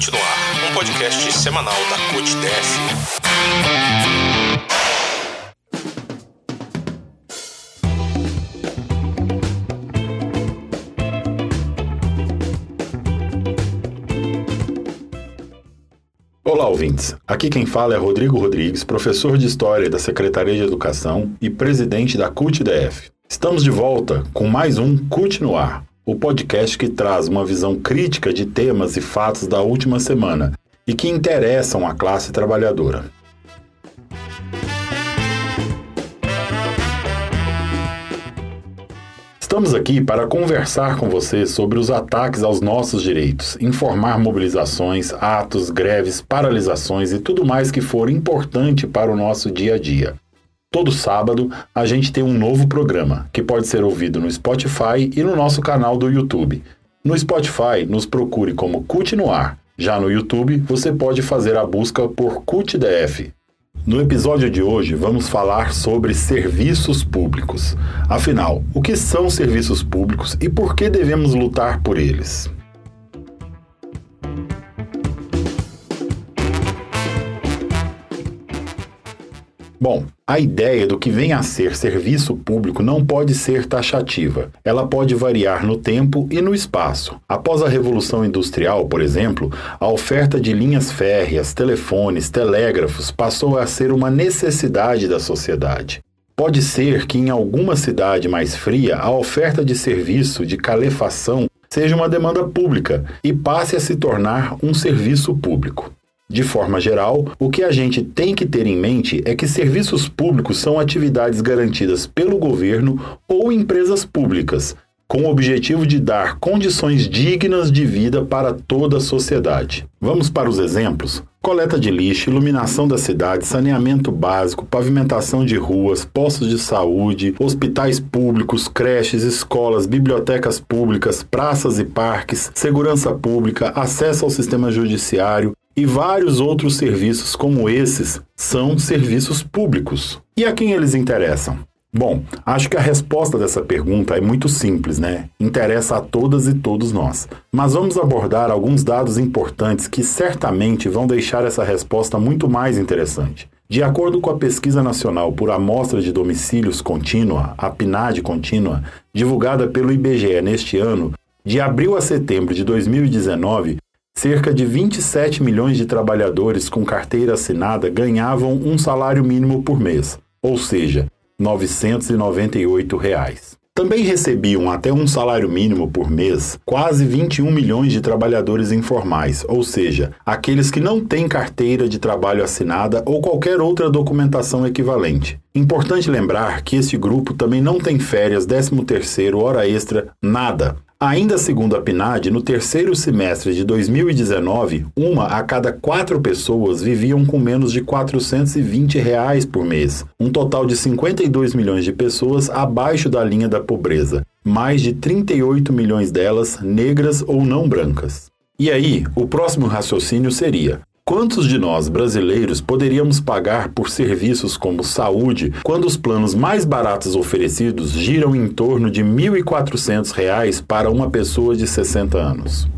CUT no Ar, um podcast semanal da CUT DF. Olá, ouvintes. Aqui quem fala é Rodrigo Rodrigues, professor de História da Secretaria de Educação e presidente da CUT-DF. Estamos de volta com mais um CUT no Ar, o podcast que traz uma visão crítica de temas e fatos da última semana e que interessam a classe trabalhadora. Estamos aqui para conversar com você sobre os ataques aos nossos direitos, informar mobilizações, atos, greves, paralisações e tudo mais que for importante para o nosso dia a dia. Todo sábado a gente tem um novo programa que pode ser ouvido no Spotify e no nosso canal do YouTube. No Spotify, nos procure como CUT no Ar. Já no YouTube, você pode fazer a busca por CUTDF. No episódio de hoje, vamos falar sobre serviços públicos. Afinal, o que são serviços públicos e por que devemos lutar por eles? Bom, a ideia do que vem a ser serviço público não pode ser taxativa. Ela pode variar no tempo e no espaço. Após a Revolução Industrial, por exemplo, a oferta de linhas férreas, telefones, telégrafos passou a ser uma necessidade da sociedade. Pode ser que em alguma cidade mais fria a oferta de serviço de calefação seja uma demanda pública e passe a se tornar um serviço público. De forma geral, o que a gente tem que ter em mente é que serviços públicos são atividades garantidas pelo governo ou empresas públicas, com o objetivo de dar condições dignas de vida para toda a sociedade. Vamos para os exemplos? Coleta de lixo, iluminação da cidade, saneamento básico, pavimentação de ruas, postos de saúde, hospitais públicos, creches, escolas, bibliotecas públicas, praças e parques, segurança pública, acesso ao sistema judiciário, e vários outros serviços como esses são serviços públicos. E a quem eles interessam? Bom, acho que a resposta dessa pergunta é muito simples, né? Interessa a todas e todos nós. Mas vamos abordar alguns dados importantes que certamente vão deixar essa resposta muito mais interessante. De acordo com a Pesquisa Nacional por Amostra de Domicílios Contínua, a PNAD Contínua, divulgada pelo IBGE neste ano, de abril a setembro de 2019, Cerca de 27 milhões de trabalhadores com carteira assinada ganhavam um salário mínimo por mês, ou seja, 998 reais. Também recebiam até um salário mínimo por mês quase 21 milhões de trabalhadores informais, ou seja, aqueles que não têm carteira de trabalho assinada ou qualquer outra documentação equivalente. Importante lembrar que este grupo também não tem férias, 13º, hora extra, nada. Ainda segundo a PNAD, no terceiro semestre de 2019, uma a cada quatro pessoas viviam com menos de 420 reais por mês, um total de 52 milhões de pessoas abaixo da linha da pobreza, mais de 38 milhões delas negras ou não brancas. E aí, o próximo raciocínio seria: Quantos de nós brasileiros poderíamos pagar por serviços como saúde quando os planos mais baratos oferecidos giram em torno de R$ 1.400 para uma pessoa de 60 anos?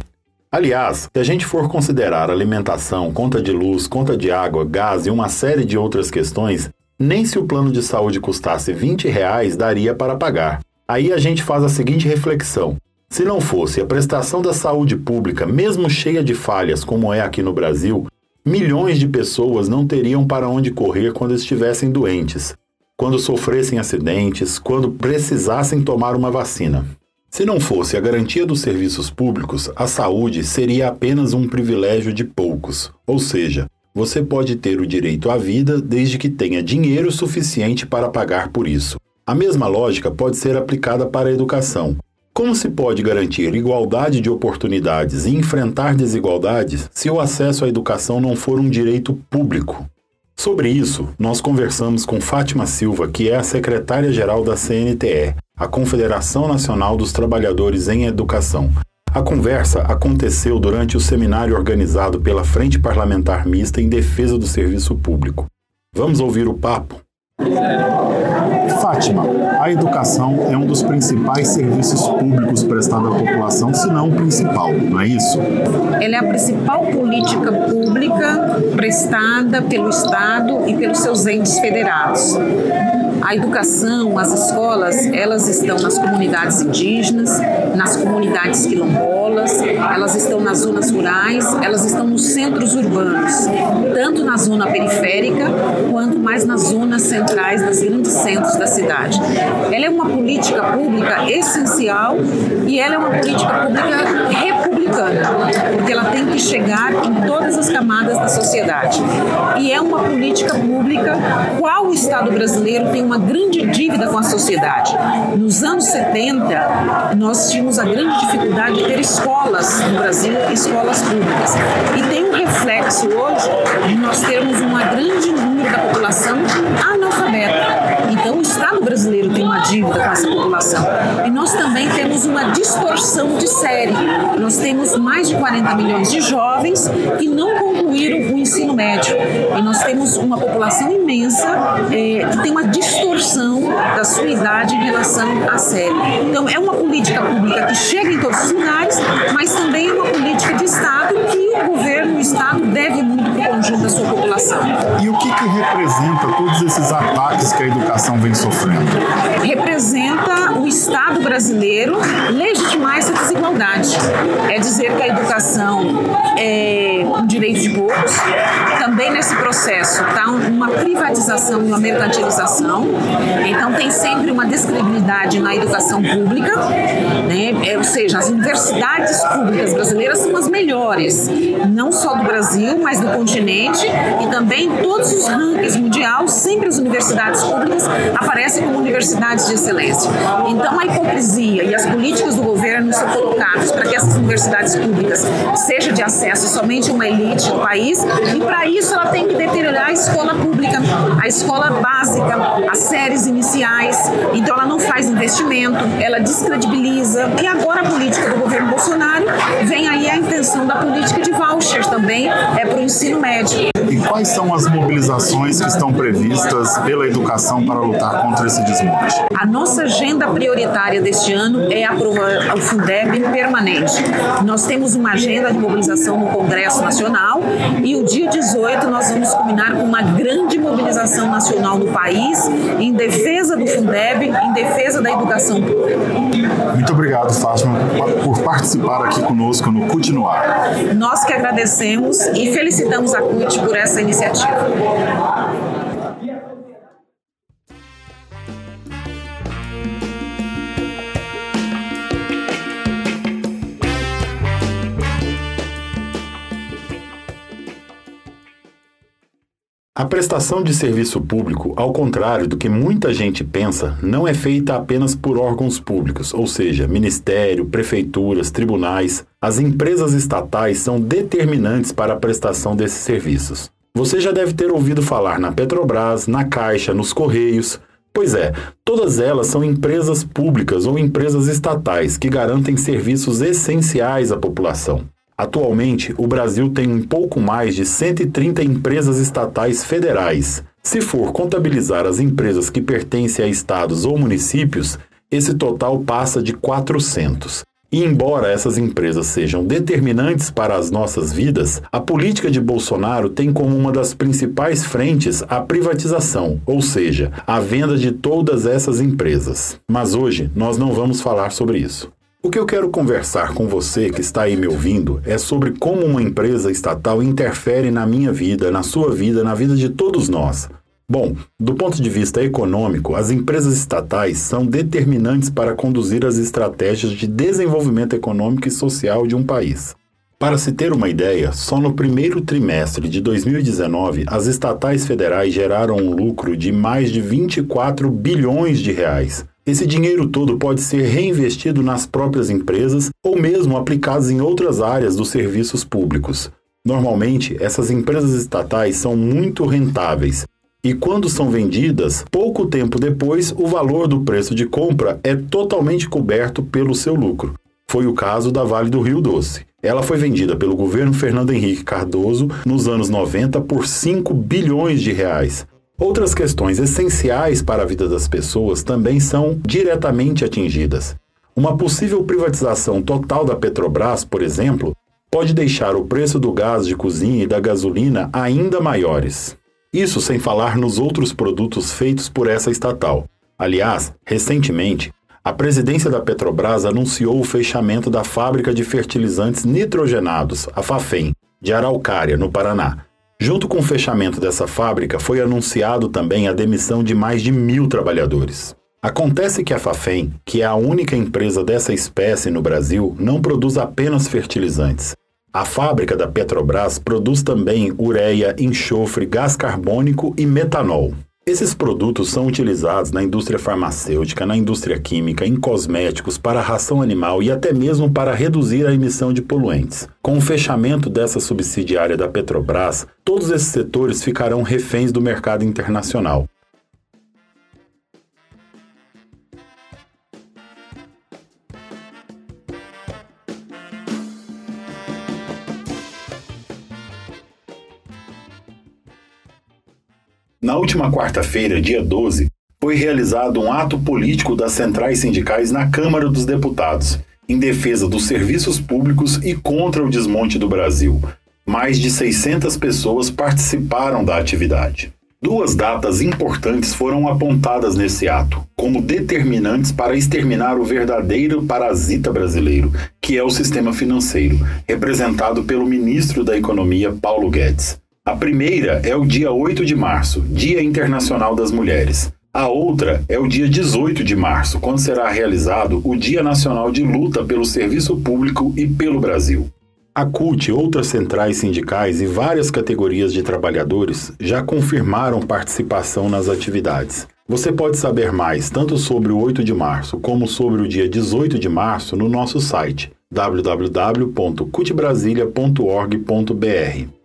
Aliás, se a gente for considerar alimentação, conta de luz, conta de água, gás e uma série de outras questões, nem se o plano de saúde custasse 20 reais daria para pagar. Aí a gente faz a seguinte reflexão: se não fosse a prestação da saúde pública, mesmo cheia de falhas como é aqui no Brasil, milhões de pessoas não teriam para onde correr quando estivessem doentes, quando sofressem acidentes, quando precisassem tomar uma vacina. Se não fosse a garantia dos serviços públicos, a saúde seria apenas um privilégio de poucos, ou seja, você pode ter o direito à vida desde que tenha dinheiro suficiente para pagar por isso. A mesma lógica pode ser aplicada para a educação. Como se pode garantir igualdade de oportunidades e enfrentar desigualdades se o acesso à educação não for um direito público? Sobre isso, nós conversamos com Fátima Silva, que é a secretária-geral da CNTE, a Confederação Nacional dos Trabalhadores em Educação. A conversa aconteceu durante o seminário organizado pela Frente Parlamentar Mista em Defesa do Serviço Público. Vamos ouvir o papo? Fátima, a educação é um dos principais serviços públicos prestados à população, se não o principal, não é isso? Ela é a principal política pública prestada pelo Estado e pelos seus entes federados. A educação, as escolas, elas estão nas comunidades indígenas, nas comunidades quilombolas, elas estão nas zonas rurais, elas estão nos centros urbanos, tanto na zona periférica quanto mais nas zonas centrais das grandes centros da cidade. Ela é uma política pública essencial e ela é uma política pública republicana, porque ela tem que chegar em todas as camadas da sociedade. E é uma política pública qual o Estado brasileiro tem uma uma grande dívida com a sociedade. Nos anos 70, nós tínhamos a grande dificuldade de ter escolas no Brasil, escolas públicas. E tem um reflexo hoje de nós termos uma grande número da população analfabeta. Então, o Estado brasileiro tem uma dívida com essa população. E nós também temos uma distorção de série. Nós temos mais de 40 milhões de jovens que não concluíram o ensino médio. E nós temos uma população imensa é, que tem uma distorção da sua idade em relação à série. Então, é uma política pública que chega em todos os lugares, mas também é uma política de Estado que o governo, Estado, deve muito para o conjunto da sua população. E o que, que representa todos esses ataques que a educação vem sofrendo? Representa o Estado brasileiro legitimar essa desigualdade. É dizer que a educação é um direito de poucos. Também nesse processo está uma privatização e uma mercantilização. Então tem sempre uma descredibilidade na educação pública, né? É, ou seja, as universidades públicas brasileiras são as melhores, não só do Brasil, mas do continente e também todos os rankings mundial, sempre as universidades públicas aparecem como universidades de excelência. Então a hipocrisia e as políticas do governo são colocadas para que essas universidades públicas sejam de acesso somente uma elite do país e para isso ela tem que deteriorar a escola pública, a escola básica, as séries iniciais. Então ela não faz investimento, ela descredibiliza. E agora a política do governo Bolsonaro vem aí a intenção da política de vouchers também é para o ensino médio. E quais são as mobilizações que estão previstas pela educação para lutar contra esse desmonte? A nossa agenda prioritária deste ano é aprovar o Fundeb permanente. Nós temos uma agenda de mobilização no Congresso Nacional e o dia 18 nós vamos combinar com uma grande mobilização nacional no país em defesa do Fundeb, em defesa da educação pública. Muito obrigado, Fátima, por participar aqui conosco no Continuar. Nós que agradecemos e felicitamos a CUT por essa iniciativa. A prestação de serviço público, ao contrário do que muita gente pensa, não é feita apenas por órgãos públicos, ou seja, ministério, prefeituras, tribunais. As empresas estatais são determinantes para a prestação desses serviços. Você já deve ter ouvido falar na Petrobras, na Caixa, nos Correios. Pois é, todas elas são empresas públicas ou empresas estatais que garantem serviços essenciais à população. Atualmente, o Brasil tem um pouco mais de 130 empresas estatais federais. Se for contabilizar as empresas que pertencem a estados ou municípios, esse total passa de 400. E embora essas empresas sejam determinantes para as nossas vidas, a política de Bolsonaro tem como uma das principais frentes a privatização, ou seja, a venda de todas essas empresas. Mas hoje nós não vamos falar sobre isso. O que eu quero conversar com você que está aí me ouvindo é sobre como uma empresa estatal interfere na minha vida, na sua vida, na vida de todos nós. Bom, do ponto de vista econômico, as empresas estatais são determinantes para conduzir as estratégias de desenvolvimento econômico e social de um país. Para se ter uma ideia, só no primeiro trimestre de 2019, as estatais federais geraram um lucro de mais de 24 bilhões de reais. Esse dinheiro todo pode ser reinvestido nas próprias empresas ou mesmo aplicado em outras áreas dos serviços públicos. Normalmente, essas empresas estatais são muito rentáveis e, quando são vendidas, pouco tempo depois, o valor do preço de compra é totalmente coberto pelo seu lucro. Foi o caso da Vale do Rio Doce. Ela foi vendida pelo governo Fernando Henrique Cardoso nos anos 90 por 5 bilhões de reais. Outras questões essenciais para a vida das pessoas também são diretamente atingidas. Uma possível privatização total da Petrobras, por exemplo, pode deixar o preço do gás de cozinha e da gasolina ainda maiores. Isso sem falar nos outros produtos feitos por essa estatal. Aliás, recentemente, a presidência da Petrobras anunciou o fechamento da fábrica de fertilizantes nitrogenados, a Fafem, de Araucária, no Paraná. Junto com o fechamento dessa fábrica, foi anunciado também a demissão de mais de mil trabalhadores. Acontece que a Fafem, que é a única empresa dessa espécie no Brasil, não produz apenas fertilizantes. A fábrica da Petrobras produz também ureia, enxofre, gás carbônico e metanol. Esses produtos são utilizados na indústria farmacêutica, na indústria química, em cosméticos, para a ração animal e até mesmo para reduzir a emissão de poluentes. Com o fechamento dessa subsidiária da Petrobras, todos esses setores ficarão reféns do mercado internacional. Na última quarta-feira, dia 12, foi realizado um ato político das centrais sindicais na Câmara dos Deputados, em defesa dos serviços públicos e contra o desmonte do Brasil. Mais de 600 pessoas participaram da atividade. Duas datas importantes foram apontadas nesse ato, como determinantes para exterminar o verdadeiro parasita brasileiro, que é o sistema financeiro, representado pelo ministro da Economia, Paulo Guedes. A primeira é o dia 8 de março, Dia Internacional das Mulheres. A outra é o dia 18 de março, quando será realizado o Dia Nacional de Luta pelo Serviço Público e pelo Brasil. A CUT, outras centrais sindicais e várias categorias de trabalhadores já confirmaram participação nas atividades. Você pode saber mais tanto sobre o 8 de março como sobre o dia 18 de março no nosso site www.cutbrasilia.org.br.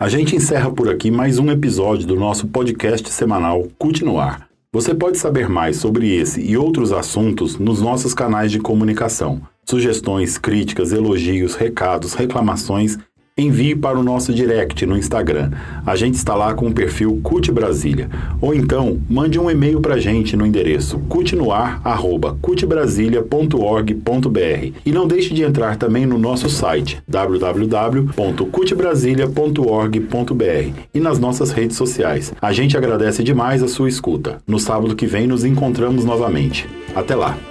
A gente encerra por aqui mais um episódio do nosso podcast semanal Continuar. Você pode saber mais sobre esse e outros assuntos nos nossos canais de comunicação. Sugestões, críticas, elogios, recados, reclamações envie para o nosso direct no Instagram. A gente está lá com o perfil CUT Brasília. Ou então, mande um e-mail para a gente no endereço cutnoar.cutbrasilia.org.br. E não deixe de entrar também no nosso site www.cutbrasilia.org.br e nas nossas redes sociais. A gente agradece demais a sua escuta. No sábado que vem nos encontramos novamente. Até lá!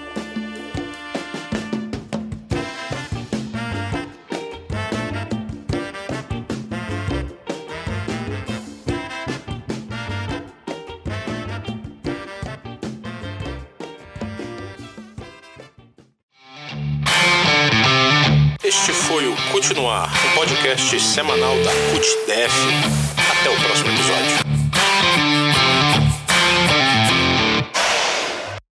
Continuar, um podcast semanal da CUTDF. Até o próximo episódio.